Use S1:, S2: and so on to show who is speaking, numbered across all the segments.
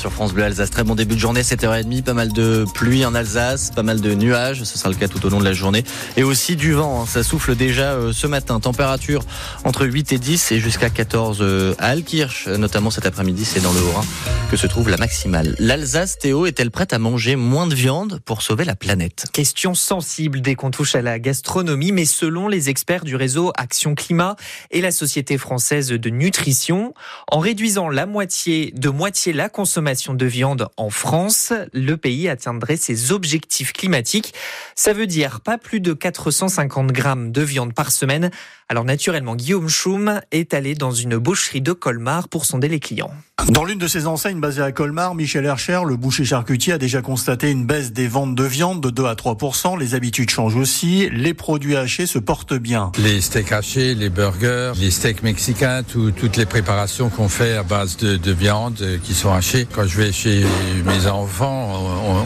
S1: Sur France Bleu Alsace, très bon début de journée, 7h30, pas mal de pluie en Alsace, pas mal de nuages, ce sera le cas tout au long de la journée. Et aussi du vent, hein. ça souffle déjà euh, ce matin. Température entre 8 et 10 et jusqu'à 14 euh, à Alkirch, notamment cet après-midi, c'est dans le Haut-Rhin que se trouve la maximale. L'Alsace, Théo, est-elle prête à manger moins de viande pour sauver la planète?
S2: Question sensible dès qu'on touche à la gastronomie, mais selon les experts du réseau Action Climat et la Société française de nutrition, en réduisant la moitié, de moitié la consommation de viande en France, le pays atteindrait ses objectifs climatiques. Ça veut dire pas plus de 450 grammes de viande par semaine. Alors naturellement, Guillaume Schum est allé dans une boucherie de Colmar pour sonder les clients.
S3: Dans l'une de ses enseignes basées à Colmar, Michel Hercher, le boucher charcutier, a déjà constaté une baisse des ventes de viande de 2 à 3 Les habitudes changent aussi. Les produits hachés se portent bien.
S4: Les steaks hachés, les burgers, les steaks mexicains, toutes les préparations qu'on fait à base de, de, viande euh, qui sont hachées. Quand je vais chez mes enfants,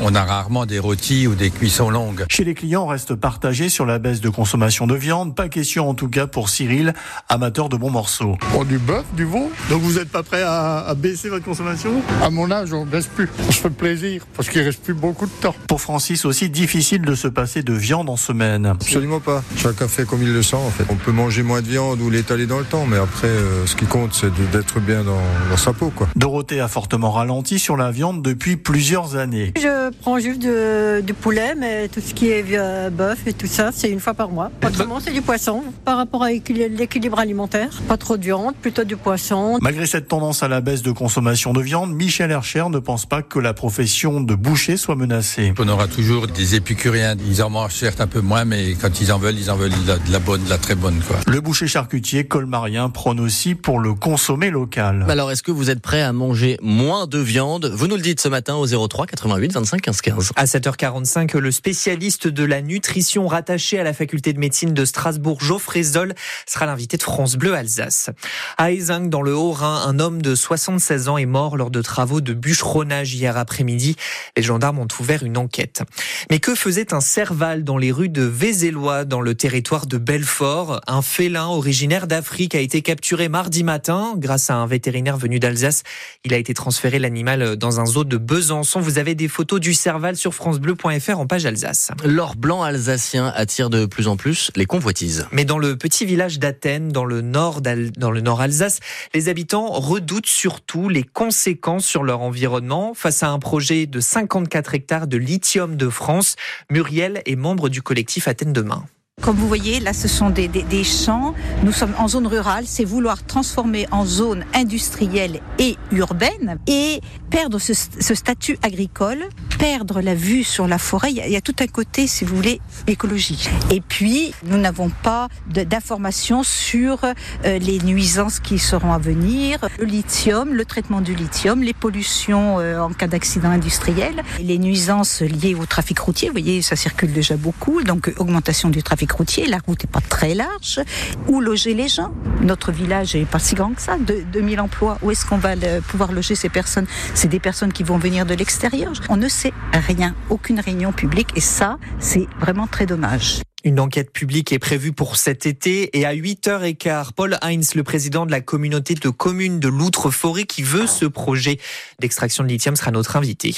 S4: on, on, a rarement des rôtis ou des cuissons longues.
S3: Chez les clients, on reste partagé sur la baisse de consommation de viande. Pas question en tout cas pour Cyril, amateur de bons morceaux.
S5: Oh, du bœuf, du veau.
S3: Donc vous n'êtes pas prêt à, à baisser votre consommation?
S5: À mon âge, on ne baisse plus. On se fait plaisir parce qu'il reste plus beaucoup de temps.
S3: Pour Francis aussi, difficile de se passer de viande en semaine.
S6: Absolument pas. Chacun fait comme il le sent en fait. On peut manger moins de viande ou l'étaler dans le temps, mais après, euh, ce qui compte, c'est d'être bien dans, dans, sa peau. Quoi.
S3: Dorothée a fortement ralenti sur la viande depuis plusieurs années.
S7: Je prends juste de, du poulet, mais tout ce qui est euh, bœuf et tout ça, c'est une fois par mois. Autrement, c'est du poisson. Par rapport à l'équilibre alimentaire, pas trop de viande, plutôt du poisson.
S3: Malgré cette tendance à la baisse de consommation de viande, Michel Hercher ne pense pas que la profession de boucher soit menacée.
S4: On aura toujours des épicuriens. Ils en mangent certes un peu moins, mais quand ils en veulent, ils en veulent de la, de la bonne, de la très bonne. Quoi.
S3: Le boucher charcutier colmarien prône aussi pour le consommer local.
S1: Alors, est-ce que vous êtes prêt à manger moins de viande Vous nous le dites ce matin au 03 88 25 15 15.
S2: À 7h45, le spécialiste de la nutrition rattaché à la faculté de médecine de Strasbourg, Geoffrey Zoll, sera l'invité de France Bleu Alsace. À Eysing, dans le Haut-Rhin, un homme de 76 ans est mort lors de travaux de bûcheronnage hier après-midi. Les gendarmes ont ouvert une enquête. Mais que faisait un serval dans les rues de Vézélois, dans le territoire de Belfort? Un félin originaire d'Afrique a été capturé mardi matin grâce à un vétérinaire venu d'Alsace. Il a été transféré l'animal dans un zoo de Besançon. Vous avez des photos du serval sur francebleu.fr en page Alsace.
S1: L'or blanc alsacien attire de plus en plus les convoitises.
S2: Mais dans le petit village d'Athènes, dans le nord dans le nord Alsace, les habitants redoutent surtout les conséquences sur leur environnement face à un projet de 54 hectares de lithium de France. Muriel est membre du collectif Athènes demain.
S8: Comme vous voyez, là, ce sont des, des, des, champs. Nous sommes en zone rurale. C'est vouloir transformer en zone industrielle et urbaine et perdre ce, ce, statut agricole, perdre la vue sur la forêt. Il y, a, il y, a, tout un côté, si vous voulez, écologique. Et puis, nous n'avons pas d'informations sur euh, les nuisances qui seront à venir, le lithium, le traitement du lithium, les pollutions euh, en cas d'accident industriel, les nuisances liées au trafic routier. Vous voyez, ça circule déjà beaucoup. Donc, augmentation du trafic routier, la route n'est pas très large. Où loger les gens? Notre village n'est pas si grand que ça, de, 2000 emplois. Où est-ce qu'on va pouvoir loger ces personnes? C'est des personnes qui vont venir de l'extérieur. On ne sait rien, aucune réunion publique, et ça, c'est vraiment très dommage.
S2: Une enquête publique est prévue pour cet été et à 8h15, Paul Heinz, le président de la communauté de communes de l'Outre-Forêt qui veut ce projet d'extraction de lithium sera notre invité.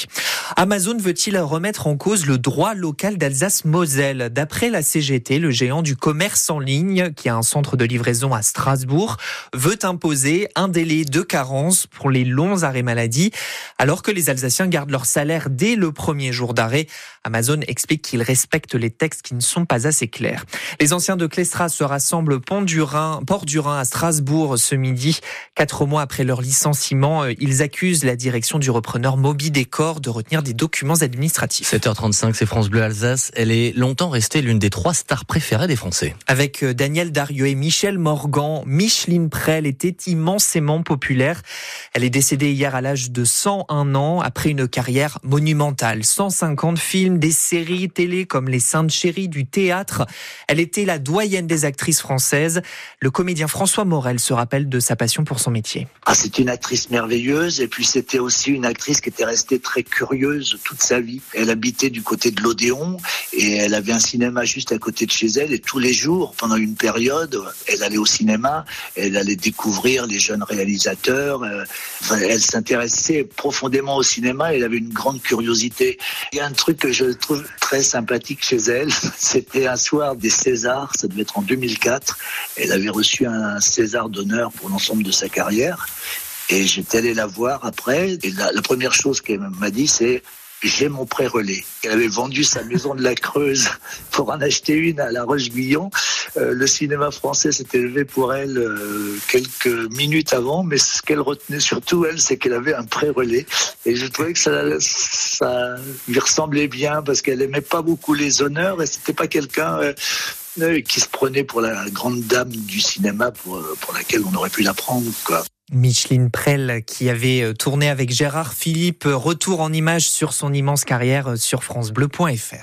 S2: Amazon veut-il remettre en cause le droit local d'Alsace-Moselle? D'après la CGT, le géant du commerce en ligne, qui a un centre de livraison à Strasbourg, veut imposer un délai de carence pour les longs arrêts maladie, alors que les Alsaciens gardent leur salaire dès le premier jour d'arrêt. Amazon explique qu'il respecte les textes qui ne sont pas assez clair. Les anciens de Clestra se rassemblent Pont du Rhin, Port du Rhin à Strasbourg ce midi. Quatre mois après leur licenciement, ils accusent la direction du repreneur Moby Décor de retenir des documents administratifs.
S1: 7h35, c'est France Bleu Alsace. Elle est longtemps restée l'une des trois stars préférées des Français.
S2: Avec Daniel Darieux et Michel Morgan, Micheline Prel était immensément populaire. Elle est décédée hier à l'âge de 101 ans après une carrière monumentale. 150 films, des séries télé comme Les Saintes Chéries du théâtre elle était la doyenne des actrices françaises. Le comédien François Morel se rappelle de sa passion pour son métier.
S9: Ah, c'était une actrice merveilleuse et puis c'était aussi une actrice qui était restée très curieuse toute sa vie. Elle habitait du côté de l'Odéon et elle avait un cinéma juste à côté de chez elle et tous les jours, pendant une période, elle allait au cinéma. Elle allait découvrir les jeunes réalisateurs. Euh, elle s'intéressait profondément au cinéma. Elle avait une grande curiosité. Il y a un truc que je trouve très sympathique chez elle. C'était un soir des Césars. Ça devait être en 2004. Elle avait reçu un César d'honneur pour l'ensemble de sa carrière. Et j'étais allé la voir après. Et la, la première chose qu'elle m'a dit, c'est j'ai mon pré-relais. Elle avait vendu sa maison de la Creuse pour en acheter une à La Roche-Guyon. Euh, le cinéma français s'était levé pour elle euh, quelques minutes avant, mais ce qu'elle retenait surtout, elle, c'est qu'elle avait un pré-relais. Et je trouvais que ça, ça lui ressemblait bien parce qu'elle aimait pas beaucoup les honneurs et c'était pas quelqu'un euh, qui se prenait pour la grande dame du cinéma pour, pour laquelle on aurait pu la prendre. Quoi.
S2: Micheline Prel qui avait tourné avec Gérard Philippe. Retour en images sur son immense carrière sur francebleu.fr.